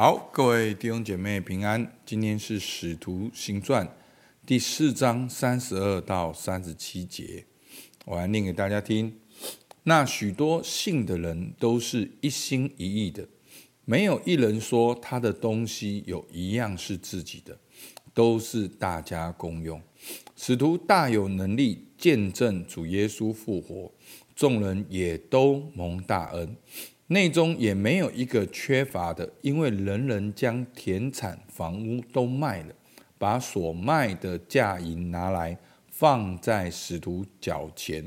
好，各位弟兄姐妹平安。今天是《使徒行传》第四章三十二到三十七节，我来念给大家听。那许多信的人都是一心一意的，没有一人说他的东西有一样是自己的，都是大家公用。使徒大有能力见证主耶稣复活，众人也都蒙大恩。内中也没有一个缺乏的，因为人人将田产房屋都卖了，把所卖的价银拿来放在使徒脚前，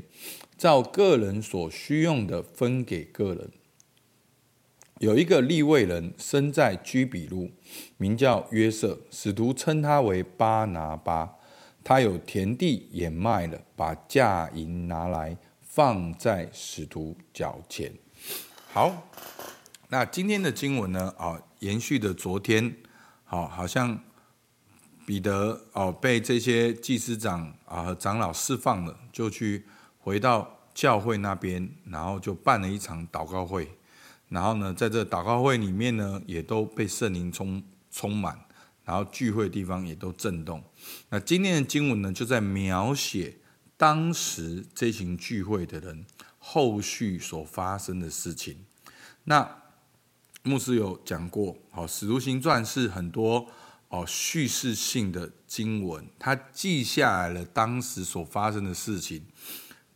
照个人所需用的分给个人。有一个利未人生在居比路，名叫约瑟，使徒称他为巴拿巴。他有田地也卖了，把价银拿来放在使徒脚前。好，那今天的经文呢？啊，延续的昨天，好，好像彼得哦被这些祭司长啊和长老释放了，就去回到教会那边，然后就办了一场祷告会。然后呢，在这祷告会里面呢，也都被圣灵充充满，然后聚会地方也都震动。那今天的经文呢，就在描写当时这群聚会的人。后续所发生的事情，那牧师有讲过，好，《使徒行传》是很多哦叙事性的经文，它记下来了当时所发生的事情，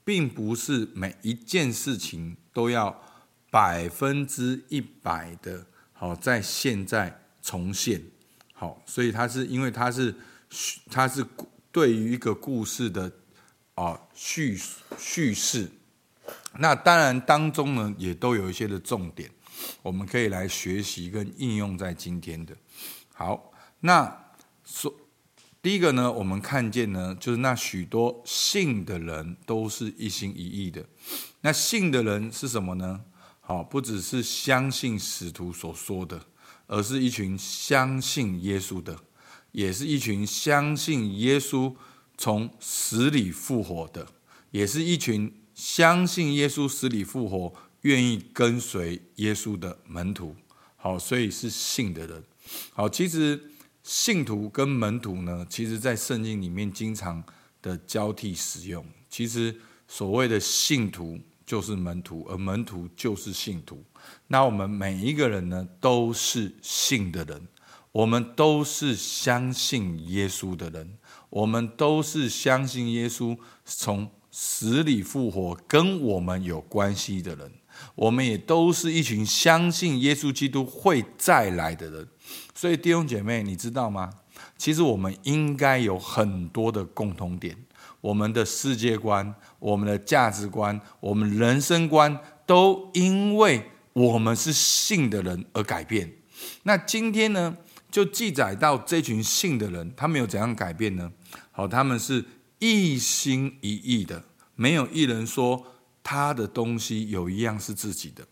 并不是每一件事情都要百分之一百的，好在现在重现，好，所以它是因为它是它是对于一个故事的啊叙叙事。那当然，当中呢也都有一些的重点，我们可以来学习跟应用在今天的。好，那说第一个呢，我们看见呢，就是那许多信的人都是一心一意的。那信的人是什么呢？好，不只是相信使徒所说的，而是一群相信耶稣的，也是一群相信耶稣从死里复活的，也是一群。相信耶稣死里复活，愿意跟随耶稣的门徒，好，所以是信的人。好，其实信徒跟门徒呢，其实在圣经里面经常的交替使用。其实所谓的信徒就是门徒，而门徒就是信徒。那我们每一个人呢，都是信的人，我们都是相信耶稣的人，我们都是相信耶稣从。死里复活跟我们有关系的人，我们也都是一群相信耶稣基督会再来的人。所以弟兄姐妹，你知道吗？其实我们应该有很多的共同点，我们的世界观、我们的价值观、我们人生观，都因为我们是信的人而改变。那今天呢，就记载到这群信的人，他们有怎样改变呢？好，他们是。一心一意的，没有一人说他的东西有一样是自己的。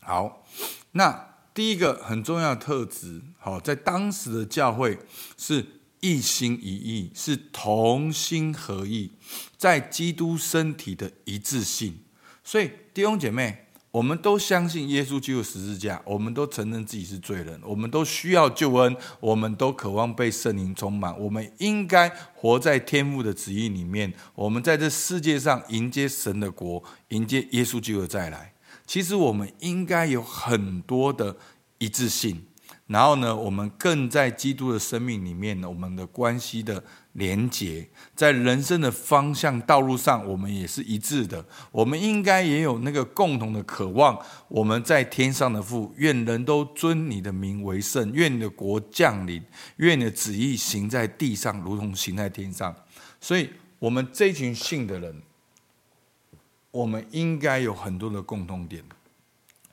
好，那第一个很重要的特质，好，在当时的教会是一心一意，是同心合意，在基督身体的一致性。所以弟兄姐妹。我们都相信耶稣基督十字架，我们都承认自己是罪人，我们都需要救恩，我们都渴望被圣灵充满。我们应该活在天父的旨意里面。我们在这世界上迎接神的国，迎接耶稣基督的再来。其实我们应该有很多的一致性。然后呢，我们更在基督的生命里面，我们的关系的。连结在人生的方向道路上，我们也是一致的。我们应该也有那个共同的渴望。我们在天上的父，愿人都尊你的名为圣，愿你的国降临，愿你的旨意行在地上，如同行在天上。所以，我们这群信的人，我们应该有很多的共同点。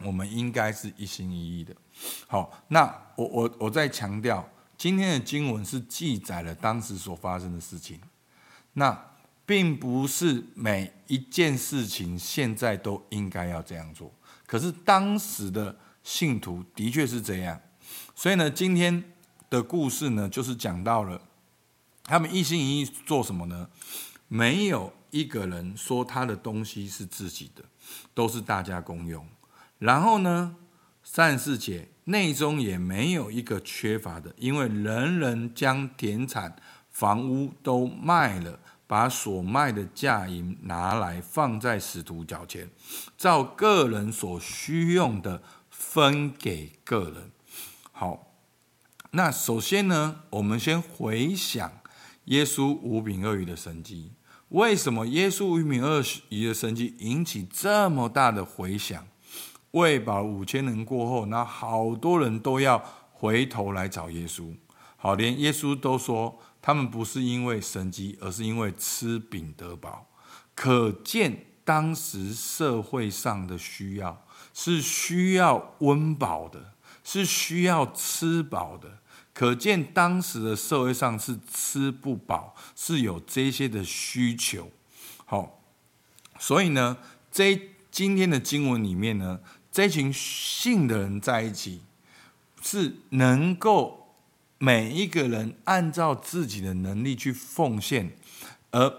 我们应该是一心一意的。好，那我我我再强调。今天的经文是记载了当时所发生的事情，那并不是每一件事情现在都应该要这样做。可是当时的信徒的确是这样，所以呢，今天的故事呢，就是讲到了他们一心一意做什么呢？没有一个人说他的东西是自己的，都是大家公用。然后呢，三十四节内中也没有一个缺乏的，因为人人将田产、房屋都卖了，把所卖的价银拿来放在使徒脚前，照个人所需用的分给个人。好，那首先呢，我们先回想耶稣五饼二鱼的神迹。为什么耶稣五饼二鱼的神迹引起这么大的回响？喂饱五千人过后，那好多人都要回头来找耶稣。好，连耶稣都说，他们不是因为神迹，而是因为吃饼得饱。可见当时社会上的需要是需要温饱的，是需要吃饱的。可见当时的社会上是吃不饱，是有这些的需求。好，所以呢，这今天的经文里面呢，这群信的人在一起，是能够每一个人按照自己的能力去奉献，而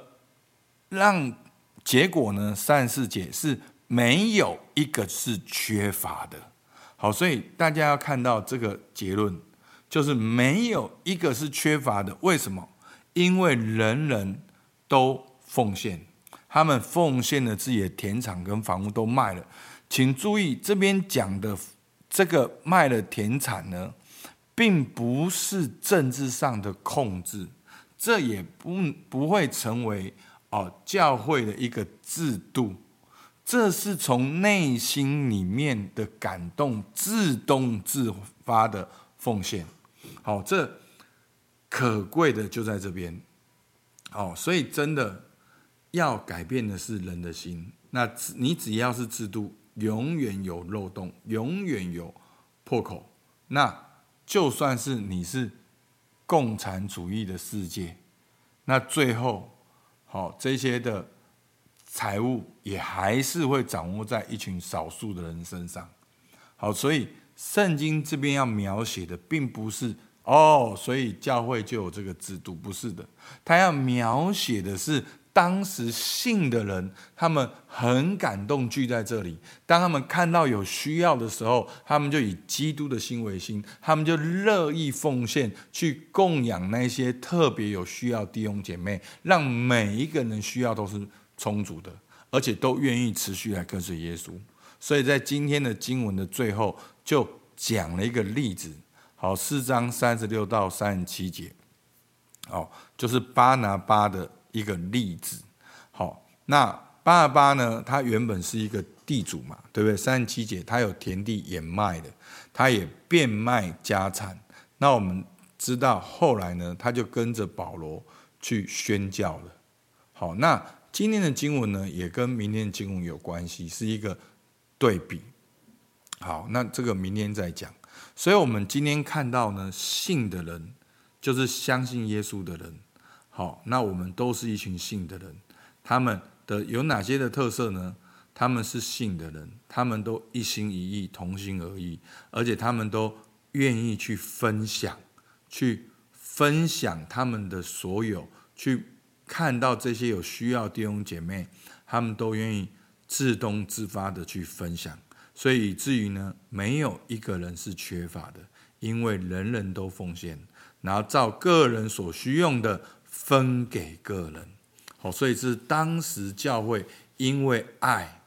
让结果呢，三十四节是没有一个是缺乏的。好，所以大家要看到这个结论。就是没有一个是缺乏的，为什么？因为人人都奉献，他们奉献了自己的田产跟房屋都卖了。请注意，这边讲的这个卖了田产呢，并不是政治上的控制，这也不不会成为哦教会的一个制度，这是从内心里面的感动自动自发的奉献。好，这可贵的就在这边。好，所以真的要改变的是人的心。那你只要是制度，永远有漏洞，永远有破口。那就算是你是共产主义的世界，那最后，好这些的财物也还是会掌握在一群少数的人身上。好，所以。圣经这边要描写的，并不是哦，所以教会就有这个制度，不是的。他要描写的是当时信的人，他们很感动，聚在这里。当他们看到有需要的时候，他们就以基督的心为心，他们就乐意奉献，去供养那些特别有需要弟兄姐妹，让每一个人需要都是充足的，而且都愿意持续来跟随耶稣。所以在今天的经文的最后，就讲了一个例子，好，四章三十六到三十七节，哦，就是巴拿巴的一个例子。好，那巴拿巴呢，他原本是一个地主嘛，对不对？三十七节，他有田地也卖的，他也变卖家产。那我们知道后来呢，他就跟着保罗去宣教了。好，那今天的经文呢，也跟明天的经文有关系，是一个。对比，好，那这个明天再讲。所以，我们今天看到呢，信的人就是相信耶稣的人。好，那我们都是一群信的人。他们的有哪些的特色呢？他们是信的人，他们都一心一意、同心而意，而且他们都愿意去分享，去分享他们的所有，去看到这些有需要弟兄姐妹，他们都愿意。自动自发的去分享，所以以至于呢，没有一个人是缺乏的，因为人人都奉献，然后照个人所需用的分给个人。好，所以是当时教会因为爱，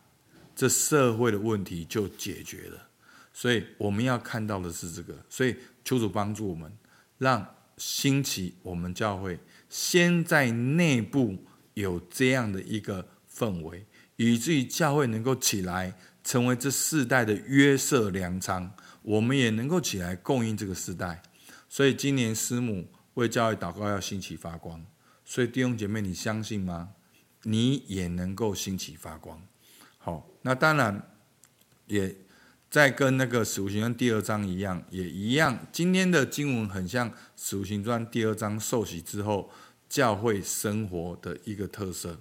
这社会的问题就解决了。所以我们要看到的是这个，所以求主帮助我们，让兴起我们教会先在内部有这样的一个氛围。以至于教会能够起来，成为这世代的约瑟粮仓，我们也能够起来供应这个世代。所以今年师母为教会祷告，要兴起发光。所以弟兄姐妹，你相信吗？你也能够兴起发光。好，那当然也在跟那个使徒行传第二章一样，也一样。今天的经文很像使徒行传第二章受洗之后教会生活的一个特色。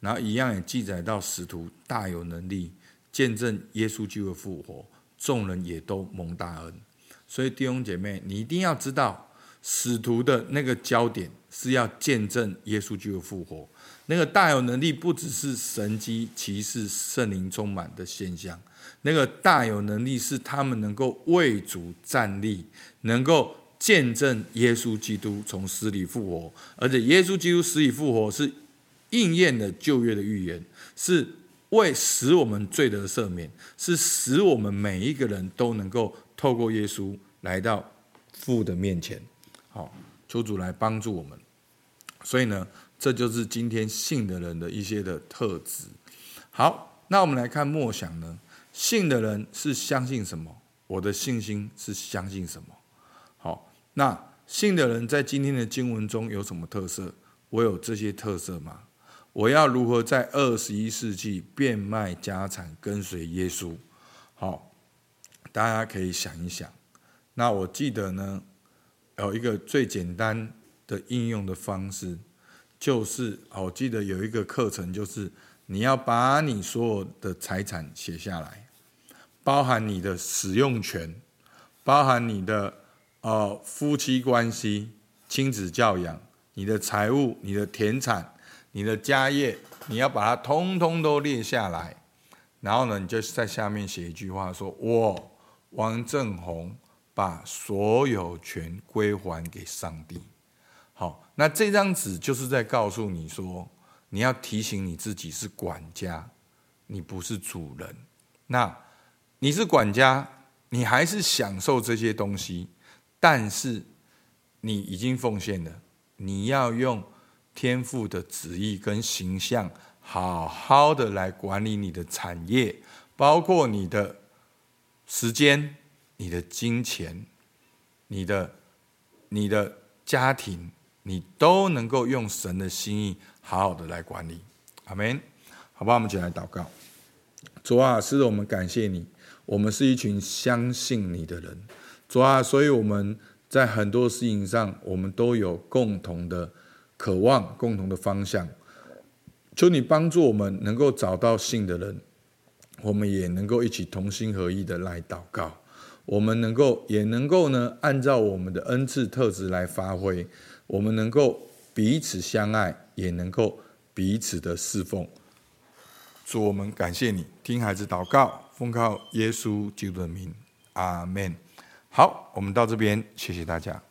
然后一样也记载到使徒大有能力见证耶稣基督复活，众人也都蒙大恩。所以弟兄姐妹，你一定要知道使徒的那个焦点是要见证耶稣基督复活。那个大有能力，不只是神迹、奇事、圣灵充满的现象。那个大有能力是他们能够为主站立，能够见证耶稣基督从死里复活，而且耶稣基督死里复活是应验了旧约的预言，是为使我们罪得赦免，是使我们每一个人都能够透过耶稣来到父的面前。好，求主来帮助我们。所以呢，这就是今天信的人的一些的特质。好，那我们来看默想呢。信的人是相信什么？我的信心是相信什么？好，那信的人在今天的经文中有什么特色？我有这些特色吗？我要如何在二十一世纪变卖家产跟随耶稣？好，大家可以想一想。那我记得呢，有一个最简单的应用的方式，就是我记得有一个课程，就是你要把你所有的财产写下来。包含你的使用权，包含你的呃夫妻关系、亲子教养、你的财务、你的田产、你的家业，你要把它通通都列下来。然后呢，你就在下面写一句话说：“我王正宏把所有权归还给上帝。”好，那这张纸就是在告诉你说，你要提醒你自己是管家，你不是主人。那。你是管家，你还是享受这些东西，但是你已经奉献了。你要用天父的旨意跟形象，好好的来管理你的产业，包括你的时间、你的金钱、你的你的家庭，你都能够用神的心意好好的来管理。阿门。好吧，我们一起来祷告。主啊，是我们感谢你。我们是一群相信你的人，主啊，所以我们在很多事情上，我们都有共同的渴望、共同的方向。求你帮助我们能够找到信的人，我们也能够一起同心合意的来祷告。我们能够也能够呢，按照我们的恩赐特质来发挥。我们能够彼此相爱，也能够彼此的侍奉。主，我们感谢你，听孩子祷告。奉靠耶稣基督的名，阿门。好，我们到这边，谢谢大家。